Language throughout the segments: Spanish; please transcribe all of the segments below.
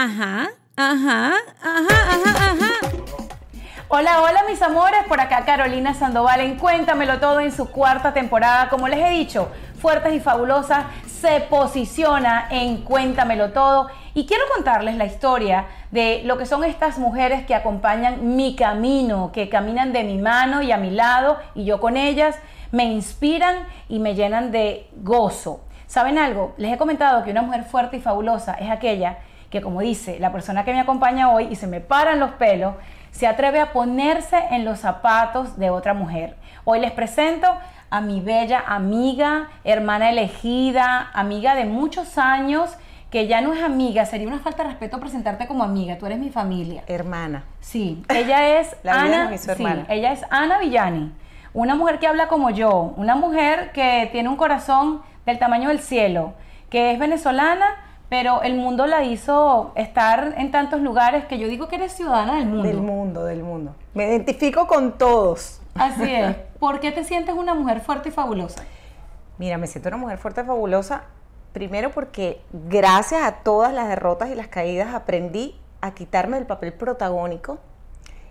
Ajá, ajá, ajá, ajá, ajá. Hola, hola mis amores, por acá Carolina Sandoval en Cuéntamelo Todo en su cuarta temporada. Como les he dicho, Fuertes y Fabulosas se posiciona en Cuéntamelo Todo y quiero contarles la historia de lo que son estas mujeres que acompañan mi camino, que caminan de mi mano y a mi lado y yo con ellas, me inspiran y me llenan de gozo. ¿Saben algo? Les he comentado que una mujer fuerte y fabulosa es aquella que, como dice la persona que me acompaña hoy y se me paran los pelos, se atreve a ponerse en los zapatos de otra mujer. Hoy les presento a mi bella amiga, hermana elegida, amiga de muchos años, que ya no es amiga, sería una falta de respeto presentarte como amiga, tú eres mi familia. Hermana. Sí, ella es La Ana, mi hermana. sí, ella es Ana Villani, una mujer que habla como yo, una mujer que tiene un corazón del tamaño del cielo, que es venezolana, pero el mundo la hizo estar en tantos lugares que yo digo que eres ciudadana del mundo. Del mundo, del mundo. Me identifico con todos. Así es. ¿Por qué te sientes una mujer fuerte y fabulosa? Mira, me siento una mujer fuerte, fabulosa. Primero porque gracias a todas las derrotas y las caídas aprendí a quitarme el papel protagónico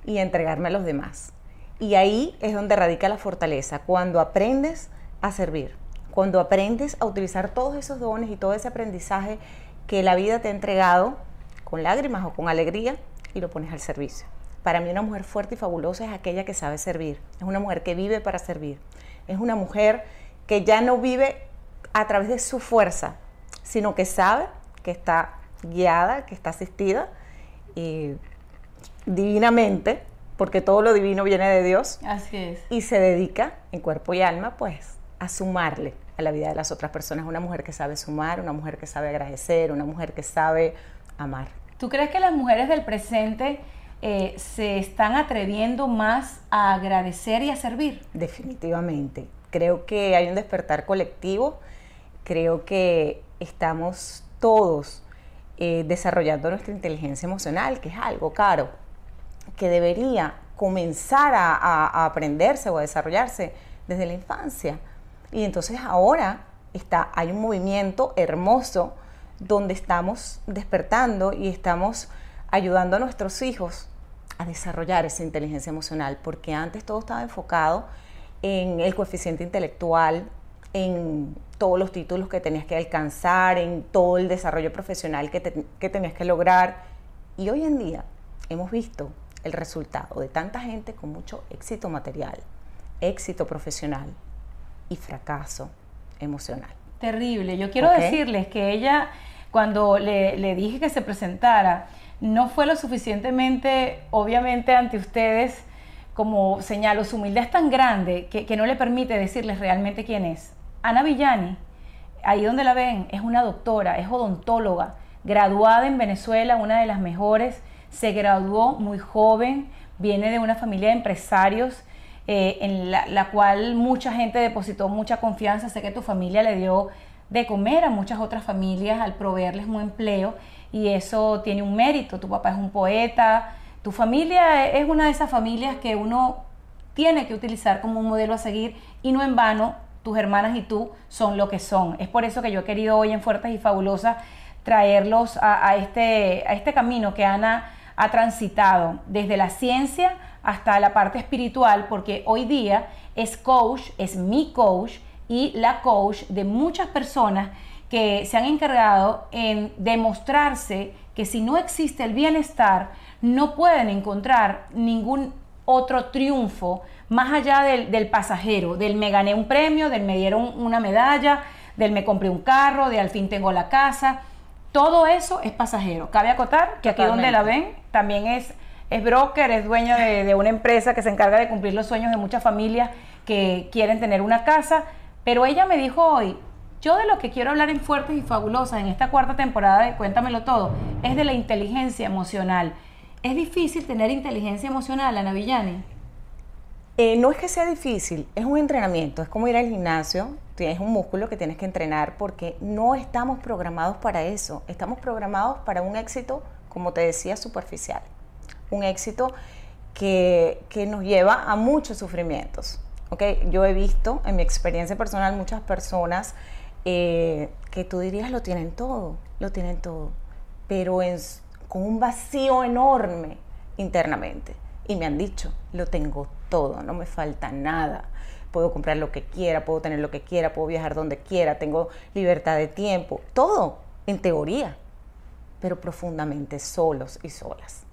y a entregarme a los demás. Y ahí es donde radica la fortaleza, cuando aprendes a servir, cuando aprendes a utilizar todos esos dones y todo ese aprendizaje que la vida te ha entregado con lágrimas o con alegría y lo pones al servicio. Para mí una mujer fuerte y fabulosa es aquella que sabe servir, es una mujer que vive para servir, es una mujer que ya no vive a través de su fuerza, sino que sabe que está guiada, que está asistida y divinamente, porque todo lo divino viene de Dios, Así es. y se dedica en cuerpo y alma pues a sumarle a la vida de las otras personas. Una mujer que sabe sumar, una mujer que sabe agradecer, una mujer que sabe amar. ¿Tú crees que las mujeres del presente eh, se están atreviendo más a agradecer y a servir? Definitivamente. Creo que hay un despertar colectivo, creo que estamos todos eh, desarrollando nuestra inteligencia emocional, que es algo caro, que debería comenzar a, a- a aprenderse o a desarrollarse desde la infancia. Y entonces ahora está, hay un movimiento hermoso donde estamos despertando y estamos ayudando a nuestros hijos a desarrollar esa inteligencia emocional, porque antes todo estaba enfocado en el coeficiente intelectual, en todos los títulos que tenías que alcanzar, en todo el desarrollo profesional que, que tenías que lograr. Y hoy en día hemos visto el resultado de tanta gente con mucho éxito material, éxito profesional y fracaso emocional. Terrible. Yo quiero decirles que ella, cuando le, le dije que se presentara, no fue lo suficientemente, obviamente, ante ustedes como señalo, su humildad es tan grande que, que no le permite decirles realmente quién es. Ana Villani, ahí donde la ven, es una doctora, es odontóloga, graduada en Venezuela, una de las mejores, se graduó muy joven, viene de una familia de empresarios eh, en la, la cual mucha gente depositó mucha confianza. Sé que tu familia le dio de comer a muchas otras familias al proveerles un empleo y eso tiene un mérito. Tu papá es un poeta, tu familia es una de esas familias que uno tiene que utilizar como un modelo a seguir y no en vano tus hermanas y tú son lo que son. Es por eso que yo he querido hoy en Fuertes y Fabulosas traerlos a, este, a este camino que Ana ha transitado desde la ciencia hasta la parte espiritual, porque hoy día es coach, es mi coach y la coach de muchas personas que se han encargado en demostrarse que si no existe el bienestar, no pueden encontrar ningún otro triunfo más allá del, del pasajero, del me gané un premio, del me dieron una medalla, del me compré un carro, de al fin tengo la casa. Todo eso es pasajero. Cabe acotar que aquí donde la ven también es, es broker, es dueño de, una empresa que se encarga de cumplir los sueños de muchas familias que quieren tener una casa. Pero ella me dijo hoy, yo de lo que quiero hablar en Fuertes y Fabulosas en esta cuarta temporada de Cuéntamelo Todo es de la inteligencia emocional. ¿Es difícil tener inteligencia emocional, Ana Villani? Eh, no es que sea difícil, es un entrenamiento, es como ir al gimnasio, tienes un músculo que tienes que entrenar porque no estamos programados para eso, estamos programados para un éxito, como te decía, superficial, un éxito que, que nos lleva a muchos sufrimientos. ¿ok? Yo he visto en mi experiencia personal muchas personas eh, que tú dirías lo tienen todo, lo tienen todo, pero en, con un vacío enorme internamente. Y me han dicho, lo tengo todo, no me falta nada. Puedo comprar lo que quiera, puedo tener lo que quiera, puedo viajar donde quiera, tengo libertad de tiempo, todo en teoría, pero profundamente solos y solas.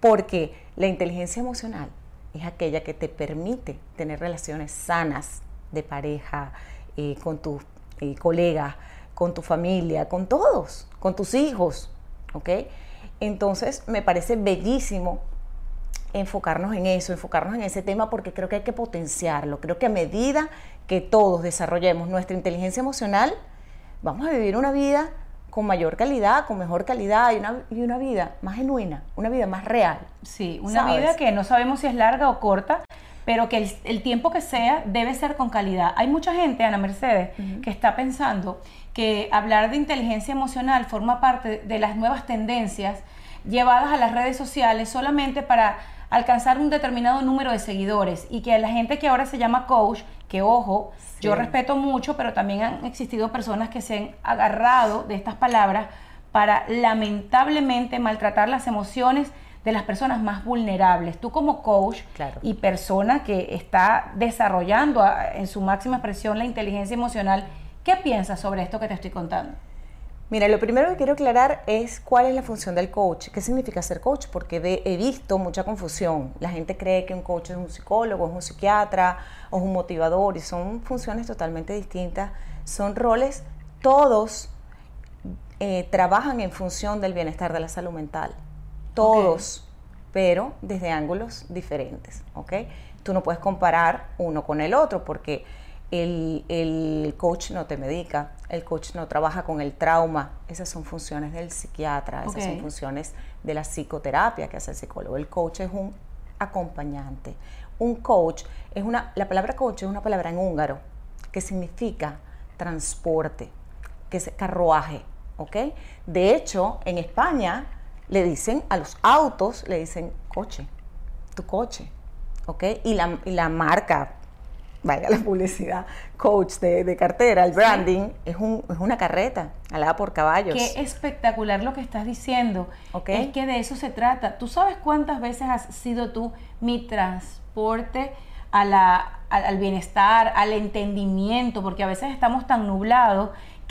Porque la inteligencia emocional es aquella que te permite tener relaciones sanas de pareja, eh, con tus eh, colegas, con tu familia, con todos, con tus hijos, ¿ok? Entonces me parece bellísimo enfocarnos en eso, enfocarnos en ese tema porque creo que hay que potenciarlo. Creo que a medida que todos desarrollemos nuestra inteligencia emocional, vamos a vivir una vida con mayor calidad, con mejor calidad y una, y una vida más genuina, una vida más real. Sí, una vida que no sabemos si es larga o corta, pero que el, tiempo que sea debe ser con calidad. Hay mucha gente, Ana Mercedes, que está pensando que hablar de inteligencia emocional forma parte de las nuevas tendencias llevadas a las redes sociales solamente para alcanzar un determinado número de seguidores y que la gente que ahora se llama coach, que ojo, yo respeto mucho, pero también han existido personas que se han agarrado de estas palabras para lamentablemente maltratar las emociones de las personas más vulnerables. Tú como coach y persona que está desarrollando en su máxima expresión la inteligencia emocional, ¿qué piensas sobre esto que te estoy contando? Mira, lo primero que quiero aclarar es cuál es la función del coach. ¿Qué significa ser coach? Porque he visto mucha confusión. La gente cree que un coach es un psicólogo, es un psiquiatra o es un motivador y son funciones totalmente distintas. Son roles, todos eh, trabajan en función del bienestar de la salud mental todos, pero desde ángulos diferentes, ¿ok? Tú no puedes comparar uno con el otro porque el, coach no te medica, el coach no trabaja con el trauma, esas son funciones del psiquiatra, esas son funciones de la psicoterapia que hace el psicólogo. El coach es un acompañante. Un coach es una, la palabra coach es una palabra en húngaro que significa transporte, que es carruaje, ¿ok? De hecho, en España le dicen a los autos, le dicen coche, tu coche, ¿ok? Y la, la marca, vaya la publicidad, coach de, cartera, el branding, es, un, es, una carreta alada por caballos. Qué espectacular lo que estás diciendo. Es que de eso se trata. ¿Tú sabes cuántas veces has sido tú mi transporte a la, al bienestar, al entendimiento? Porque a veces estamos tan nublados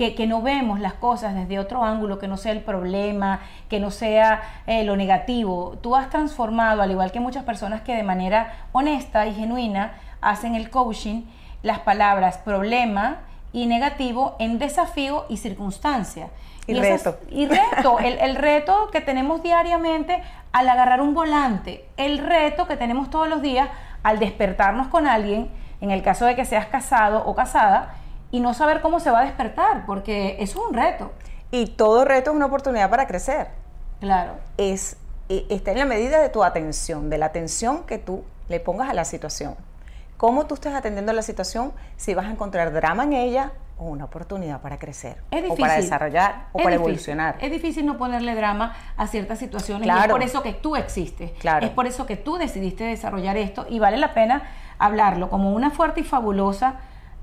que, no vemos las cosas desde otro ángulo, que no sea el problema, que no sea eh, lo negativo. Tú has transformado, al igual que muchas personas que de manera honesta y genuina hacen el coaching, las palabras problema y negativo en desafío y circunstancia. Y, reto. y reto, el, el, reto que tenemos diariamente al agarrar un volante, el reto que tenemos todos los días al despertarnos con alguien, en el caso de que seas casado o casada, y no saber cómo se va a despertar, porque eso es un reto. Y todo reto es una oportunidad para crecer. Claro. Es, e, está en la medida de tu atención, de la atención que tú le pongas a la situación. Cómo tú estás atendiendo la situación, si vas a encontrar drama en ella o una oportunidad para crecer, es o para desarrollar, o para evolucionar. Es difícil no ponerle drama a ciertas situaciones y es por eso que tú existes. Claro. Es por eso que tú decidiste desarrollar esto y vale la pena hablarlo como una fuerte y fabulosa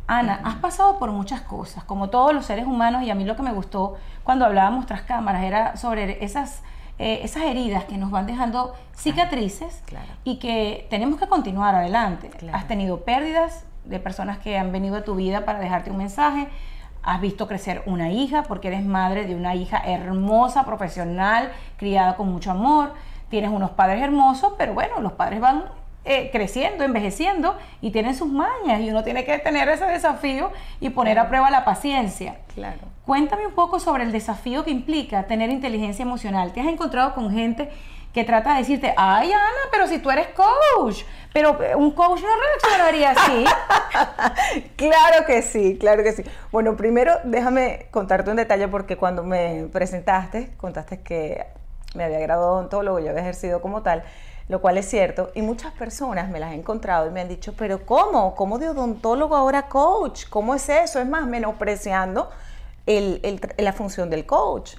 Ana, has pasado por muchas cosas, como todos los seres humanos, y a mí lo que me gustó cuando hablábamos tras cámaras era sobre esas, eh, esas heridas que nos van dejando cicatrices y que tenemos que continuar adelante. Has tenido pérdidas de personas que han venido a tu vida para dejarte un mensaje, has visto crecer una hija porque eres madre de una hija hermosa, profesional, criada con mucho amor, tienes unos padres hermosos, pero bueno, los padres van eh, creciendo, envejeciendo y tienen sus mañas y uno tiene que tener ese desafío y poner a prueba la paciencia. Claro. Cuéntame un poco sobre el desafío que implica tener inteligencia emocional. ¿Te has encontrado con gente que trata de decirte, ay Ana, pero si tú eres coach, pero eh, un coach no reaccionaría así? claro que sí, claro que sí. Bueno, primero déjame contarte un detalle porque cuando me presentaste, contaste que me había graduado odontólogo, yo había ejercido como tal lo cual es cierto. Y muchas personas me las he encontrado y me han dicho, pero ¿cómo? ¿Cómo de odontólogo ahora coach? ¿Cómo es eso? Es más, menospreciando la función del coach,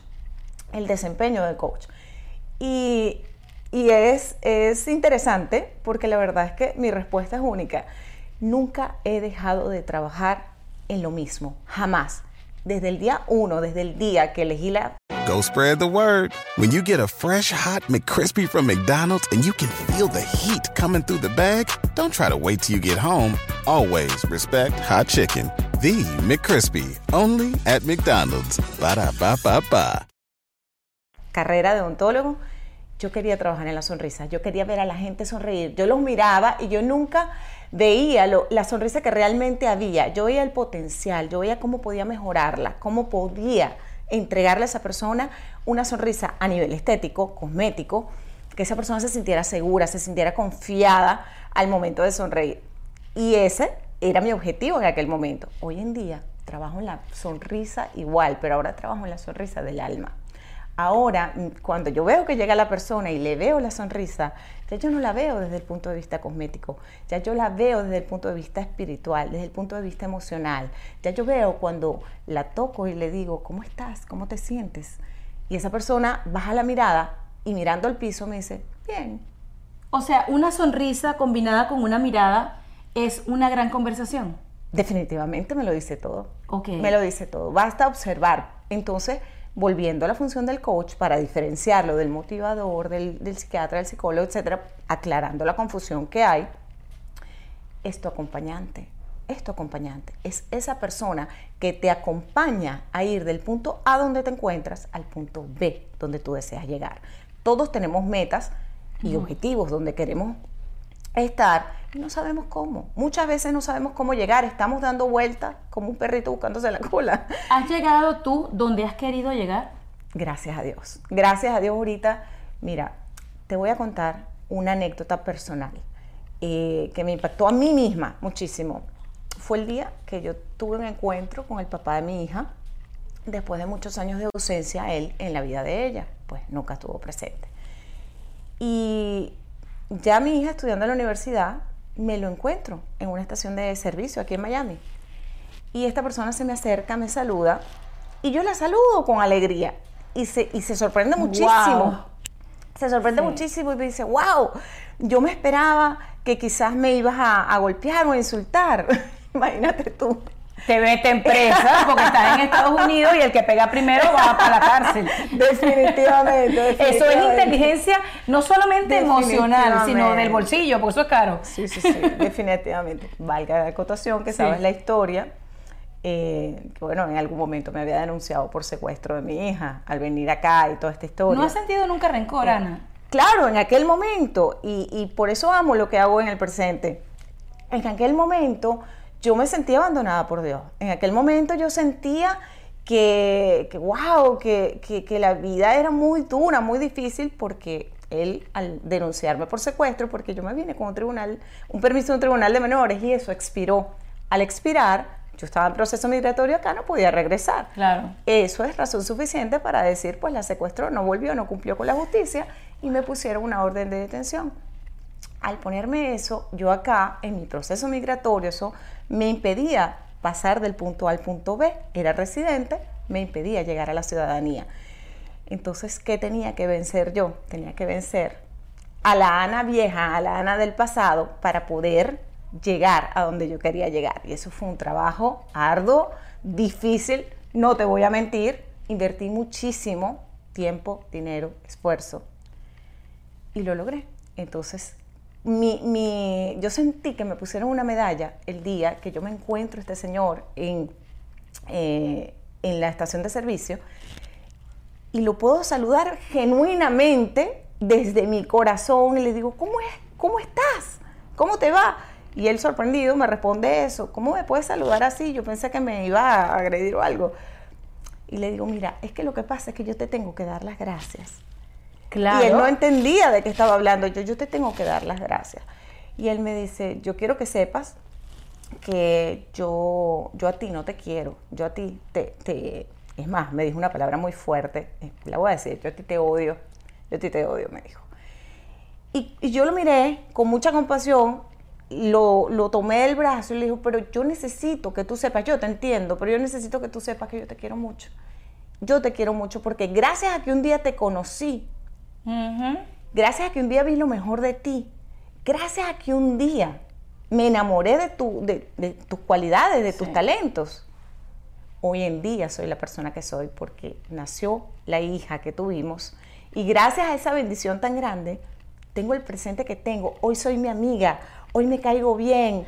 el desempeño del coach. Y, es, es interesante porque la verdad es que mi respuesta es única. Nunca he dejado de trabajar en lo mismo, jamás. Desde el día uno, desde el día que elegí la go spread the word. When you get a fresh hot McCrispy from McDonald's and you can feel the heat coming through the bag, don't try to wait till you get home. Always respect hot chicken. The McCrispy, only at McDonald's. Ba da ba ba ba. Carrera de odontólogo, yo quería trabajar en la sonrisa, yo quería ver a la gente sonreír. Yo los miraba y yo nunca veía lo- la sonrisa que realmente había. Yo veía el potencial, yo veía cómo podía mejorarla, cómo podía entregarle a esa persona una sonrisa a nivel estético, cosmético, que esa persona se sintiera segura, se sintiera confiada al momento de sonreír. Y ese era mi objetivo en aquel momento. Hoy en día trabajo en la sonrisa igual, pero ahora trabajo en la sonrisa del alma. Ahora, mm, cuando yo veo que llega la persona y le veo la sonrisa, ya yo no la veo desde el punto de vista cosmético, ya yo la veo desde el punto de vista espiritual, desde el punto de vista emocional. Ya yo veo cuando la toco y le digo, ¿cómo estás? ¿Cómo te sientes? Y esa persona baja la mirada y mirando al piso me dice, bien. O sea, una sonrisa combinada con una mirada es una gran conversación. Definitivamente me lo dice todo. Ok. Me lo dice todo. Basta observar. Entonces, volviendo a la función del coach para diferenciarlo del motivador, del, del psiquiatra, del psicólogo, etcétera, aclarando la confusión que hay, es tu acompañante. Es tu acompañante. Es esa persona que te acompaña a ir del punto A donde te encuentras al punto B donde tú deseas llegar. Todos tenemos metas y objetivos donde queremos estar y no sabemos cómo. Muchas veces no sabemos cómo llegar, estamos dando vueltas como un perrito buscándose la cola. ¿Has llegado tú donde has querido llegar? Gracias a Dios. Gracias a Dios ahorita. Mira, te voy a contar una anécdota personal eh, que me impactó a mí misma muchísimo. Fue el día que yo tuve un encuentro con el papá de mi hija, después de muchos años de ausencia, él en la vida de ella, pues nunca estuvo presente. Y ya mi hija estudiando en la universidad, me lo encuentro en una estación de servicio aquí en Miami. Y esta persona se me acerca, me saluda y yo la saludo con alegría y se, y se sorprende muchísimo. Wow. Se sorprende Sí. muchísimo y me dice, wow, yo me esperaba que quizás me ibas a, a golpear o a insultar. Imagínate tú. Te meten presa porque estás en Estados Unidos y el que pega primero va para la cárcel. Definitivamente, Eso es inteligencia no solamente emocional, sino del bolsillo, porque eso es caro. Sí, sí, sí, definitivamente. Valga la acotación que Sí. sabes la historia. eh, que bueno, en algún momento me había denunciado por secuestro de mi hija al venir acá y toda esta historia. ¿No has sentido nunca rencor, Ana? Claro, en aquel momento, y, y por eso amo lo que hago en el presente. En aquel momento yo me sentía abandonada por Dios. En aquel momento yo sentía que, que wow, que, que- que la vida era muy dura, muy difícil, porque él, al denunciarme por secuestro, porque yo me vine con un tribunal, un permiso de un tribunal de menores, y eso expiró. Al expirar, yo estaba en proceso migratorio acá, no podía regresar. Claro. Eso es razón suficiente para decir, pues la secuestró, no volvió, no cumplió con la justicia y me pusieron una orden de detención. Al ponerme eso, yo acá, en mi proceso migratorio, eso me impedía pasar del punto A al punto B. Era residente, me impedía llegar a la ciudadanía. Entonces, ¿qué tenía que vencer yo? Tenía que vencer a la Ana vieja, a la Ana del pasado, para poder llegar a donde yo quería llegar. Y eso fue un trabajo arduo, difícil, no te voy a mentir, invertí muchísimo tiempo, dinero, esfuerzo y lo logré. Entonces, mi, mi- yo sentí que me pusieron una medalla el día que yo me encuentro este señor en, eh, en la estación de servicio y lo puedo saludar genuinamente desde mi corazón y le digo, ¿cómo, es? ¿cómo estás? ¿Cómo te va? Y él sorprendido me responde eso, ¿cómo me puedes saludar así? Yo pensé que me iba a agredir o algo. Y le digo, mira, es que lo que pasa es que yo te tengo que dar las gracias. Y él no entendía de qué estaba hablando. Yo, yo te tengo que dar las gracias. Y él me dice, yo quiero que sepas que yo, yo a ti no te quiero. Yo a ti te, te... Es más, me dijo una palabra muy fuerte. La voy a decir, yo a ti te odio. Yo a ti te odio, me dijo. Y, y yo lo miré con mucha compasión, lo, lo tomé del brazo y le dijo, pero yo necesito que tú sepas, yo te entiendo, pero yo necesito que tú sepas que yo te quiero mucho. Yo te quiero mucho porque gracias a que un día te conocí, Gracias a que un día vi lo mejor de ti, gracias a que un día me enamoré de, tu, de, de tus cualidades, de tus talentos, hoy en día soy la persona que soy porque nació la hija que tuvimos y gracias a esa bendición tan grande tengo el presente que tengo. Hoy soy mi amiga, hoy me caigo bien,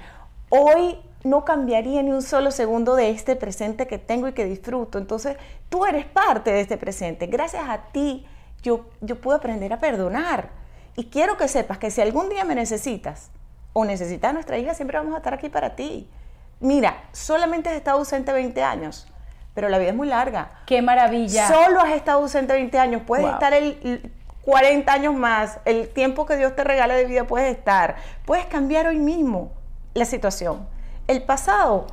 hoy no cambiaría ni un solo segundo de este presente que tengo y que disfruto. Entonces, tú eres parte de este presente. Gracias a ti, yo, yo puedo aprender a perdonar. Y quiero que sepas que si algún día me necesitas o necesitas a nuestra hija, siempre vamos a estar aquí para ti. Mira, solamente has estado ausente 20 años, pero la vida es muy larga. ¡Qué maravilla! Solo has estado ausente 20 años, puedes Wow. estar el, el 40 años más, el tiempo que Dios te regale de vida puedes estar. Puedes cambiar hoy mismo la situación. El pasado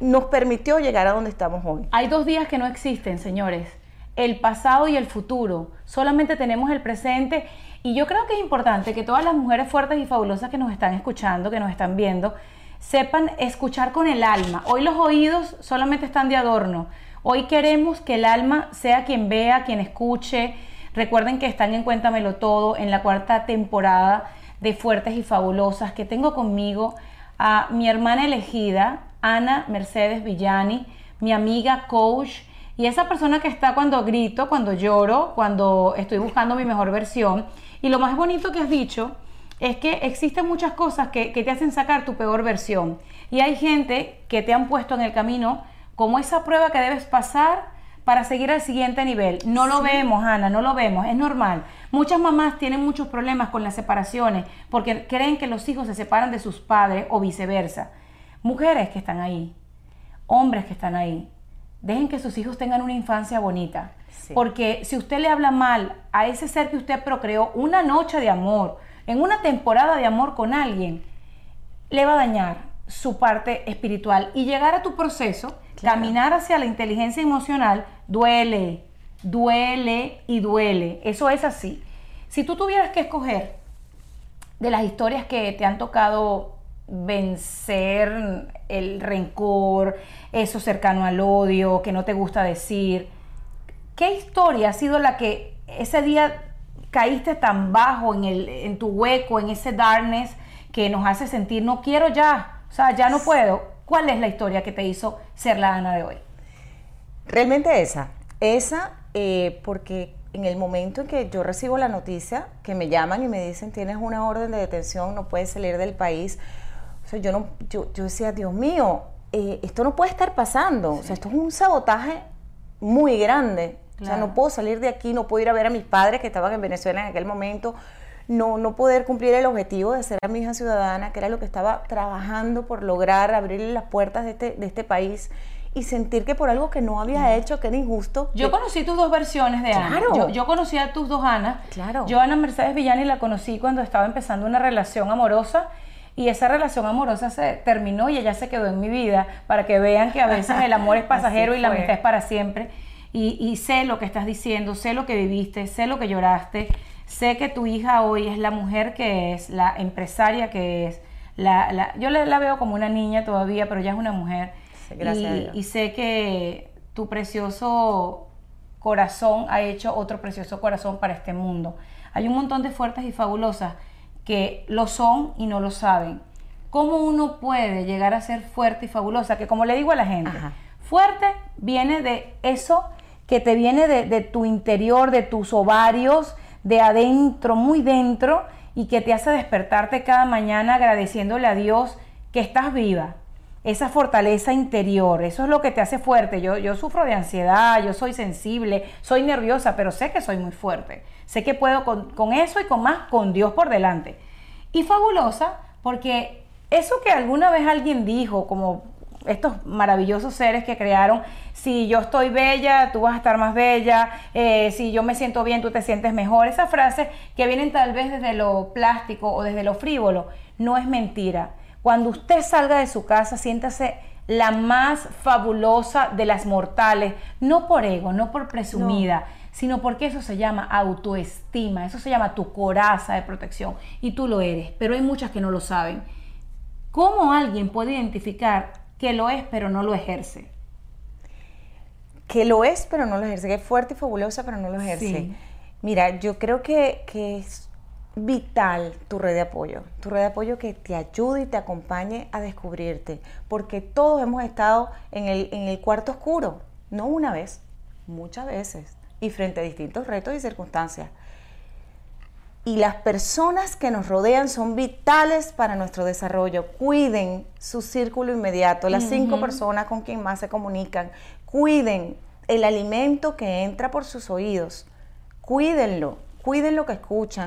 nos permitió llegar a donde estamos hoy. Hay dos días que no existen, señores. El pasado y el futuro. Solamente tenemos el presente. Y yo creo que es importante que todas las mujeres fuertes y fabulosas que nos están escuchando, que nos están viendo, sepan escuchar con el alma. Hoy los oídos solamente están de adorno. Hoy queremos que el alma sea quien vea, quien escuche. Recuerden que están en Cuéntamelo Todo, en la cuarta temporada de Fuertes y Fabulosas, que tengo conmigo a mi hermana elegida, Ana Mercedes Villani, mi amiga coach, y esa persona que está cuando grito, cuando lloro, cuando estoy buscando mi mejor versión. Y lo más bonito que has dicho es que existen muchas cosas que, que te hacen sacar tu peor versión. Y hay gente que te han puesto en el camino como esa prueba que debes pasar para seguir al siguiente nivel. No lo vemos, Ana, no lo vemos, es normal. Muchas mamás tienen muchos problemas con las separaciones porque creen que los hijos se separan de sus padres o viceversa. Mujeres que están ahí, hombres que están ahí, dejen que sus hijos tengan una infancia bonita. Sí. Porque si usted le habla mal a ese ser que usted procreó una noche de amor, en una temporada de amor con alguien, le va a dañar su parte espiritual y llegar a tu proceso, Claro. caminar hacia la inteligencia emocional, duele, duele y duele. Eso es así. Si tú tuvieras que escoger de las historias que te han tocado vencer el rencor, eso cercano al odio, que no te gusta decir, ¿qué historia ha sido la que ese día caíste tan bajo en, el, en tu hueco, en ese darkness que nos hace sentir no quiero ya, o sea, ya no puedo? ¿Cuál es la historia que te hizo ser la Ana de hoy? Realmente esa, esa eh, porque en el momento en que yo recibo la noticia, que me llaman y me dicen tienes una orden de detención, no puedes salir del país, sea, yo, no, yo, yo decía, Dios mío, eh, esto no puede estar pasando, o sea, esto es un sabotaje muy grande, o sea, Claro. no puedo salir de aquí, no puedo ir a ver a mis padres que estaban en Venezuela en aquel momento, no, no poder cumplir el objetivo de ser a mi hija ciudadana, que era lo que estaba trabajando por lograr abrirle las puertas de este, de este país y sentir que por algo que no había hecho, que era injusto. Yo que- conocí tus dos versiones de Ana. Claro. Yo, yo conocí a tus dos Anas. Claro. Yo Ana Mercedes Villani la conocí cuando estaba empezando una relación amorosa y esa relación amorosa se terminó y ella se quedó en mi vida para que vean que a veces el amor es pasajero y la amistad es para siempre. Y, y sé lo que estás diciendo, sé lo que viviste, sé lo que lloraste, sé que tu hija hoy es la mujer que es, la empresaria que es. La, la- yo la, la veo como una niña todavía, pero ya es una mujer. Gracias y sé que tu precioso corazón ha hecho otro precioso corazón para este mundo. Hay un montón de fuertes y fabulosas que lo son y no lo saben. ¿Cómo uno puede llegar a ser fuerte y fabulosa? Que como le digo a la gente, Ajá. fuerte viene de eso que te viene de, de tu interior, de tus ovarios, de adentro, muy dentro, y que te hace despertarte cada mañana agradeciéndole a Dios que estás viva, esa fortaleza interior, eso es lo que te hace fuerte. Yo, yo sufro de ansiedad, yo soy sensible, soy nerviosa, pero sé que soy muy fuerte. Sé que puedo con, con eso y con más, con Dios por delante. Y fabulosa porque eso que alguna vez alguien dijo, como estos maravillosos seres que crearon, si yo estoy bella, tú vas a estar más bella, eh, si yo me siento bien, tú te sientes mejor. Esas frases que vienen tal vez desde lo plástico o desde lo frívolo, no es mentira. Cuando usted salga de su casa, siéntase la más fabulosa de las mortales, no por ego, no por presumida, sino porque eso se llama autoestima, eso se llama tu coraza de protección y tú lo eres, pero hay muchas que no lo saben. ¿Cómo alguien puede identificar que lo es pero no lo ejerce? que lo es, pero no lo ejerce, que es fuerte y fabulosa, pero no lo ejerce. Sí. Mira, yo creo que, que es vital tu red de apoyo, tu red de apoyo que te ayude y te acompañe a descubrirte, porque todos hemos estado en el, en el cuarto oscuro, no una vez, muchas veces, y frente a distintos retos y circunstancias. Y las personas que nos rodean son vitales para nuestro desarrollo. Cuiden su círculo inmediato, las cinco personas con quien más se comunican. Cuiden el alimento que entra por sus oídos. Cuídenlo, cuiden lo que escuchan.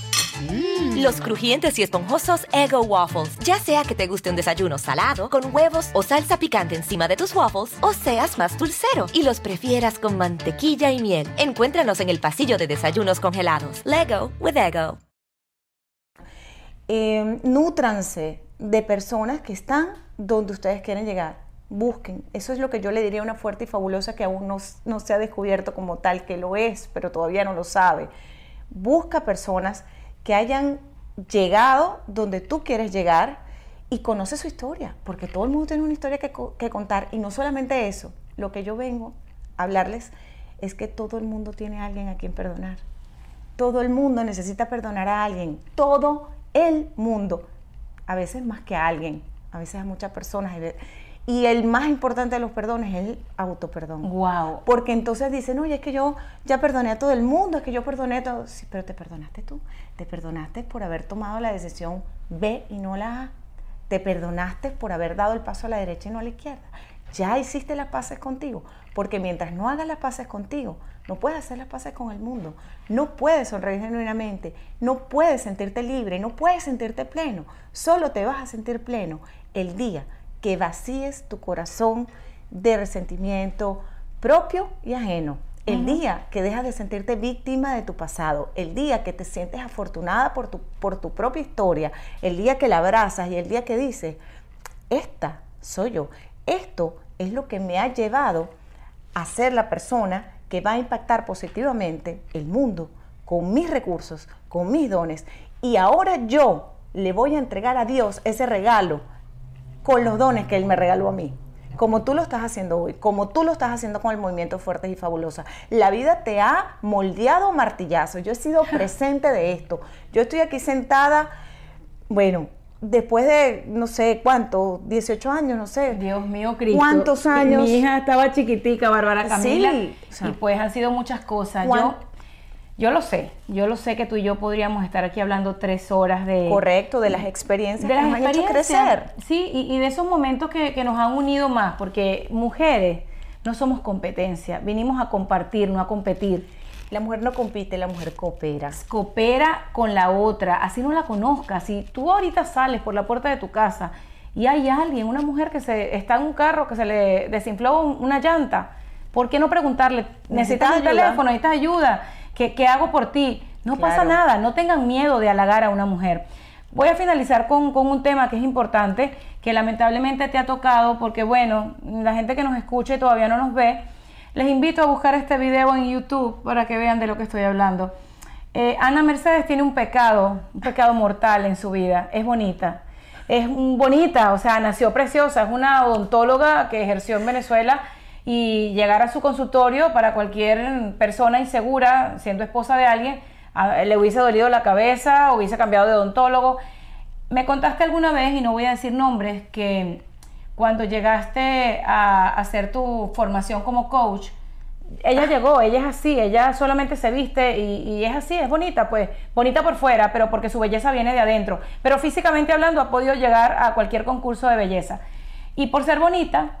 Los crujientes y esponjosos Ego Waffles. Ya sea que te guste un desayuno salado, con huevos o salsa picante encima de tus waffles, o seas más dulcero y los prefieras con mantequilla y miel. Encuéntranos en el pasillo de desayunos congelados. Lego with Ego. Eh, nútranse de personas que están donde ustedes quieren llegar. Busquen. Eso es lo que yo le diría a una fuerte y fabulosa que aún no, no se ha descubierto como tal, que lo es, pero todavía no lo sabe. Busca personas que hayan llegado donde tú quieres llegar y conoce su historia, porque todo el mundo tiene una historia que, que contar y no solamente eso, lo que yo vengo a hablarles es que todo el mundo tiene a alguien a quien perdonar. Todo el mundo necesita perdonar a alguien, todo el mundo, a veces más que a alguien, a veces a muchas personas. Y el más importante de los perdones es el autoperdón. Wow. Porque entonces dicen, oye, es que yo ya perdoné a todo el mundo, es que yo perdoné a todo. Sí, pero te perdonaste tú. Te perdonaste por haber tomado la decisión B y no la A. Te perdonaste por haber dado el paso a la derecha y no a la izquierda. Ya hiciste las paces contigo. Porque mientras no hagas las paces contigo, no puedes hacer las paces con el mundo. No puedes sonreír genuinamente. No puedes sentirte libre. No puedes sentirte pleno. Solo te vas a sentir pleno el día que vacíes tu corazón de resentimiento propio y ajeno. El día que dejas de sentirte víctima de tu pasado, el día que te sientes afortunada por tu, por tu propia historia, el día que la abrazas y el día que dices, esta soy yo, esto es lo que me ha llevado a ser la persona que va a impactar positivamente el mundo con mis recursos, con mis dones. Y ahora yo le voy a entregar a Dios ese regalo con los dones que Él me regaló a mí. Como tú lo estás haciendo hoy, como tú lo estás haciendo con el movimiento Fuertes y Fabulosa. La vida te ha moldeado martillazo. Yo he sido presente de esto. Yo estoy aquí sentada, bueno, después de no sé cuánto, 18 años, no sé. Dios mío, Cristo. ¿Cuántos años? Mi hija estaba chiquitica, Bárbara Camila. Sí, o sea, y pues han sido muchas cosas. ¿cuán- Yo, yo lo sé. Yo lo sé que tú y yo podríamos estar aquí hablando tres horas de... Correcto, de las experiencias de que las nos han hecho experiencias, crecer. Sí, y, y de esos momentos que, que nos han unido más, porque mujeres no somos competencia, vinimos a compartir, no a competir. La mujer no compite, la mujer coopera. Coopera con la otra, así no la conozcas. Si tú ahorita sales por la puerta de tu casa y hay alguien, una mujer que se está en un carro que se le desinfló un- una llanta, ¿por qué no preguntarle, necesitas un ayuda? teléfono, necesitas ayuda? ¿Qué, qué hago por ti? No pasa nada, no tengan miedo de halagar a una mujer. Voy a finalizar con, con un tema que es importante, que lamentablemente te ha tocado, porque bueno, la gente que nos escucha y todavía no nos ve, les invito a buscar este video en YouTube para que vean de lo que estoy hablando. Eh, Ana Mercedes tiene un pecado, un pecado mortal en su vida, es bonita. Es bonita, o sea, nació preciosa, es una odontóloga que ejerció en Venezuela y llegar a su consultorio para cualquier persona insegura, siendo esposa de alguien, a- le hubiese dolido la cabeza, hubiese cambiado de odontólogo. Me contaste alguna vez, y no voy a decir nombres, que cuando llegaste a hacer tu formación como coach, ella llegó, ella es así, ella solamente se viste y, y es así, es bonita, pues bonita por fuera, pero porque su belleza viene de adentro. Pero físicamente hablando ha podido llegar a cualquier concurso de belleza. Y por ser bonita,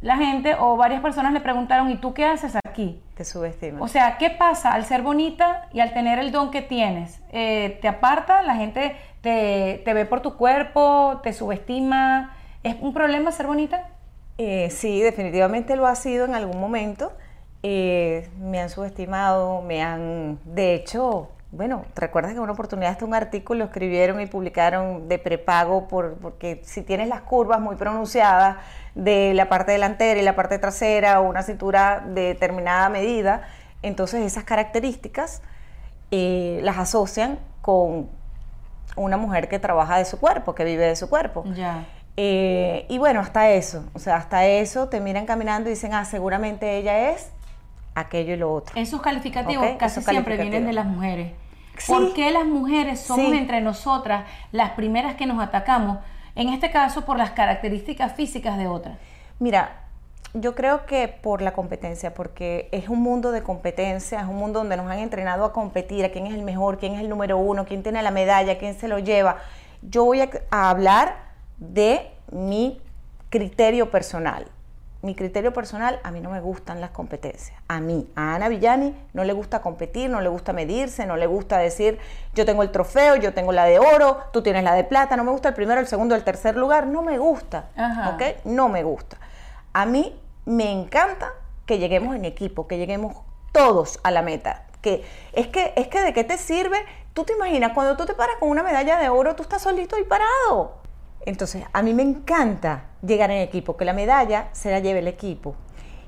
la gente o varias personas le preguntaron, ¿y tú qué haces aquí? Te subestiman. O sea, ¿qué pasa al ser bonita y al tener el don que tienes? Eh, ¿Te aparta? ¿La gente te, te ve por tu cuerpo? ¿Te subestima? ¿Es un problema ser bonita? Eh, sí, definitivamente lo ha sido en algún momento. Eh, me han subestimado, me han... De hecho, bueno, ¿te recuerdas que en una oportunidad hasta un artículo escribieron y publicaron de prepago por, porque si tienes las curvas muy pronunciadas de la parte delantera y la parte trasera o una cintura de determinada medida, entonces esas características eh, las asocian con una mujer que trabaja de su cuerpo, que vive de su cuerpo. Ya. Eh, y bueno, hasta eso, o sea, hasta eso te miran caminando y dicen, ah, seguramente ella es aquello y lo otro. Esos calificativos casi esos siempre vienen de las mujeres. Sí. ¿Por qué las mujeres somos Sí. entre nosotras las primeras que nos atacamos? En este caso, por las características físicas de otras. Mira, yo creo que por la competencia, porque es un mundo de competencia, es un mundo donde nos han entrenado a competir, a quién es el mejor, quién es el número uno, quién tiene la medalla, quién se lo lleva. Yo voy a, a hablar de mi criterio personal. Mi criterio personal, a mí no me gustan las competencias. A mí, a Ana Villani, no le gusta competir, no le gusta medirse, no le gusta decir, yo tengo el trofeo, yo tengo la de oro, tú tienes la de plata, no me gusta el primero, el segundo, el tercer lugar, no me gusta. Ajá. ¿ok? No me gusta. A mí me encanta que lleguemos en equipo, que lleguemos todos a la meta. Que es que es que de qué te sirve? Tú te imaginas cuando tú te paras con una medalla de oro, tú estás solito y parado. Entonces, a mí me encanta llegar en equipo, que la medalla se la lleve el equipo.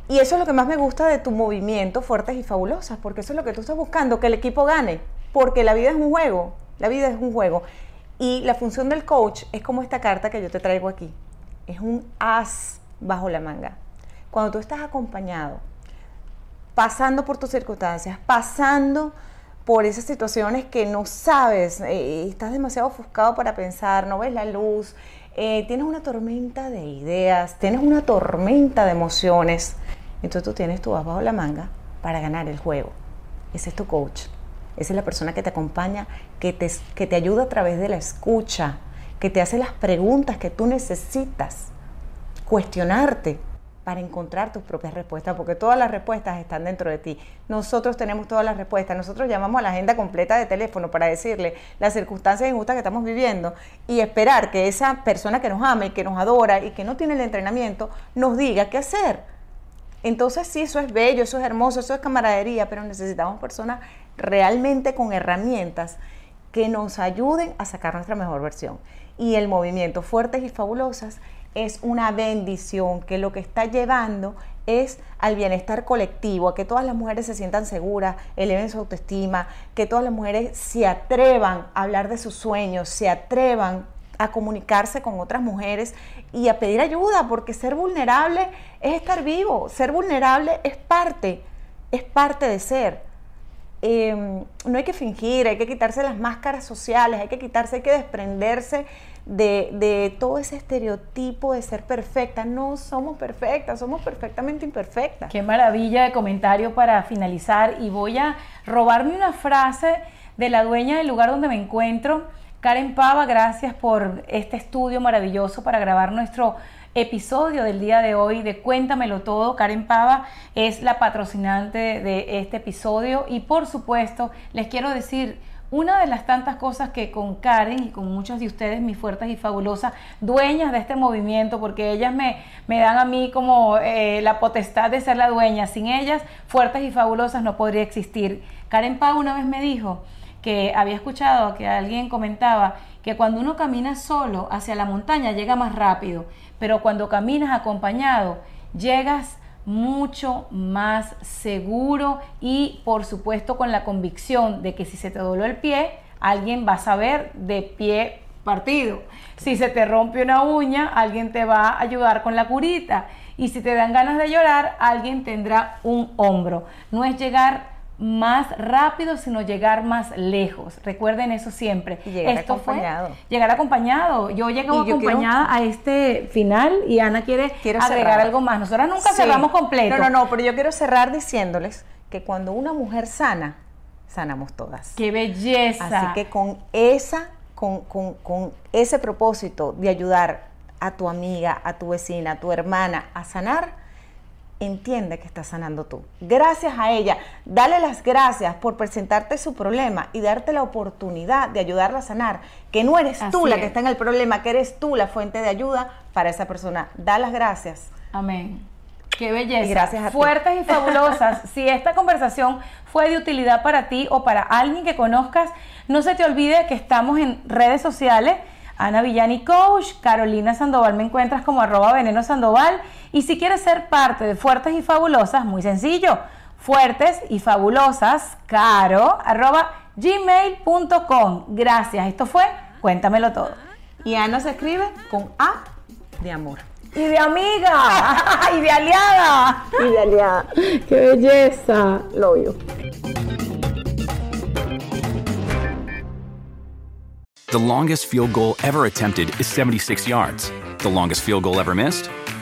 Y eso es lo que más me gusta de tu movimiento Fuertes y Fabulosas, porque eso es lo que tú estás buscando, que el equipo gane, porque la vida es un juego, la vida es un juego. Y la función del coach es como esta carta que yo te traigo aquí, es un as bajo la manga. Cuando tú estás acompañado, pasando por tus circunstancias, pasando por esas situaciones que no sabes, eh, estás demasiado ofuscado para pensar, no ves la luz, eh, tienes una tormenta de ideas, tienes una tormenta de emociones, entonces tú tienes tu as bajo la manga para ganar el juego. Ese es tu coach, esa es la persona que te acompaña, que te, que te ayuda a través de la escucha, que te hace las preguntas que tú necesitas cuestionarte para encontrar tus propias respuestas, porque todas las respuestas están dentro de ti. Nosotros tenemos todas las respuestas. Nosotros llamamos a la agenda completa de teléfono para decirle las circunstancias injustas que estamos viviendo y esperar que esa persona que nos ama y que nos adora y que no tiene el entrenamiento nos diga qué hacer. Entonces sí, eso es bello, eso es hermoso, eso es camaradería, pero necesitamos personas realmente con herramientas que nos ayuden a sacar nuestra mejor versión. Y el movimiento Fuertes y Fabulosas es una bendición que lo que está llevando es al bienestar colectivo, a que todas las mujeres se sientan seguras, eleven su autoestima, que todas las mujeres se atrevan a hablar de sus sueños, se atrevan a comunicarse con otras mujeres y a pedir ayuda, porque ser vulnerable es estar vivo, ser vulnerable es parte, es parte de ser. Eh, no hay que fingir, hay que quitarse las máscaras sociales, hay que quitarse, hay que desprenderse de, de, todo ese estereotipo de ser perfecta. No somos perfectas, somos perfectamente imperfectas. Qué maravilla de comentario para finalizar y voy a robarme una frase de la dueña del lugar donde me encuentro. Karen Pava, gracias por este estudio maravilloso para grabar nuestro episodio del día de hoy de Cuéntamelo Todo. Karen Pava es la patrocinante de este episodio y por supuesto les quiero decir una de las tantas cosas que con Karen y con muchos de ustedes, mis fuertes y fabulosas, dueñas de este movimiento, porque ellas me, me dan a mí como eh, la potestad de ser la dueña. Sin ellas, fuertes y fabulosas no podría existir. Karen Pava una vez me dijo que había escuchado que alguien comentaba que cuando uno camina solo hacia la montaña llega más rápido, pero cuando caminas acompañado llegas mucho más seguro y por supuesto con la convicción de que si se te dobló el pie, alguien va a saber de pie partido. Si se te rompe una uña, alguien te va a ayudar con la curita. Y si te dan ganas de llorar, alguien tendrá un hombro. No es llegar más rápido, sino llegar más lejos. Recuerden eso siempre. Y llegar Esto acompañado. Fue llegar acompañado. Yo llegué acompañada a este final y Ana quiere Quiero agregar cerrar. algo más. Nosotros nunca Sí. cerramos completo. No, no, no, pero yo quiero cerrar diciéndoles que cuando una mujer sana, sanamos todas. ¡Qué belleza! Así que con esa, con, con- con ese propósito de ayudar a tu amiga, a tu vecina, a tu hermana a sanar, entiende que estás sanando tú. Gracias a ella, dale las gracias por presentarte su problema y darte la oportunidad de ayudarla a sanar, que no eres tú la es. que está en el problema, que eres tú la fuente de ayuda para esa persona. Da las gracias Amén. Qué belleza. Y gracias a ti. Fuertes y fabulosas. si esta conversación fue de utilidad para ti o para alguien que conozcas, no se te olvide que estamos en redes sociales. Ana Villani Coach, Carolina Sandoval, me encuentras como arroba veneno Sandoval. Y si quieres ser parte de Fuertes y Fabulosas, muy sencillo. Fuertes y Fabulosas, caro, arroba gmail.com. Gracias. Esto fue Cuéntamelo todo. Y Ana se escribe con A de amor. Y de amiga, y de aliada. Y de aliada. ¡Qué belleza! Lo oigo. The longest field goal ever attempted is 76 yards. The longest field goal ever missed?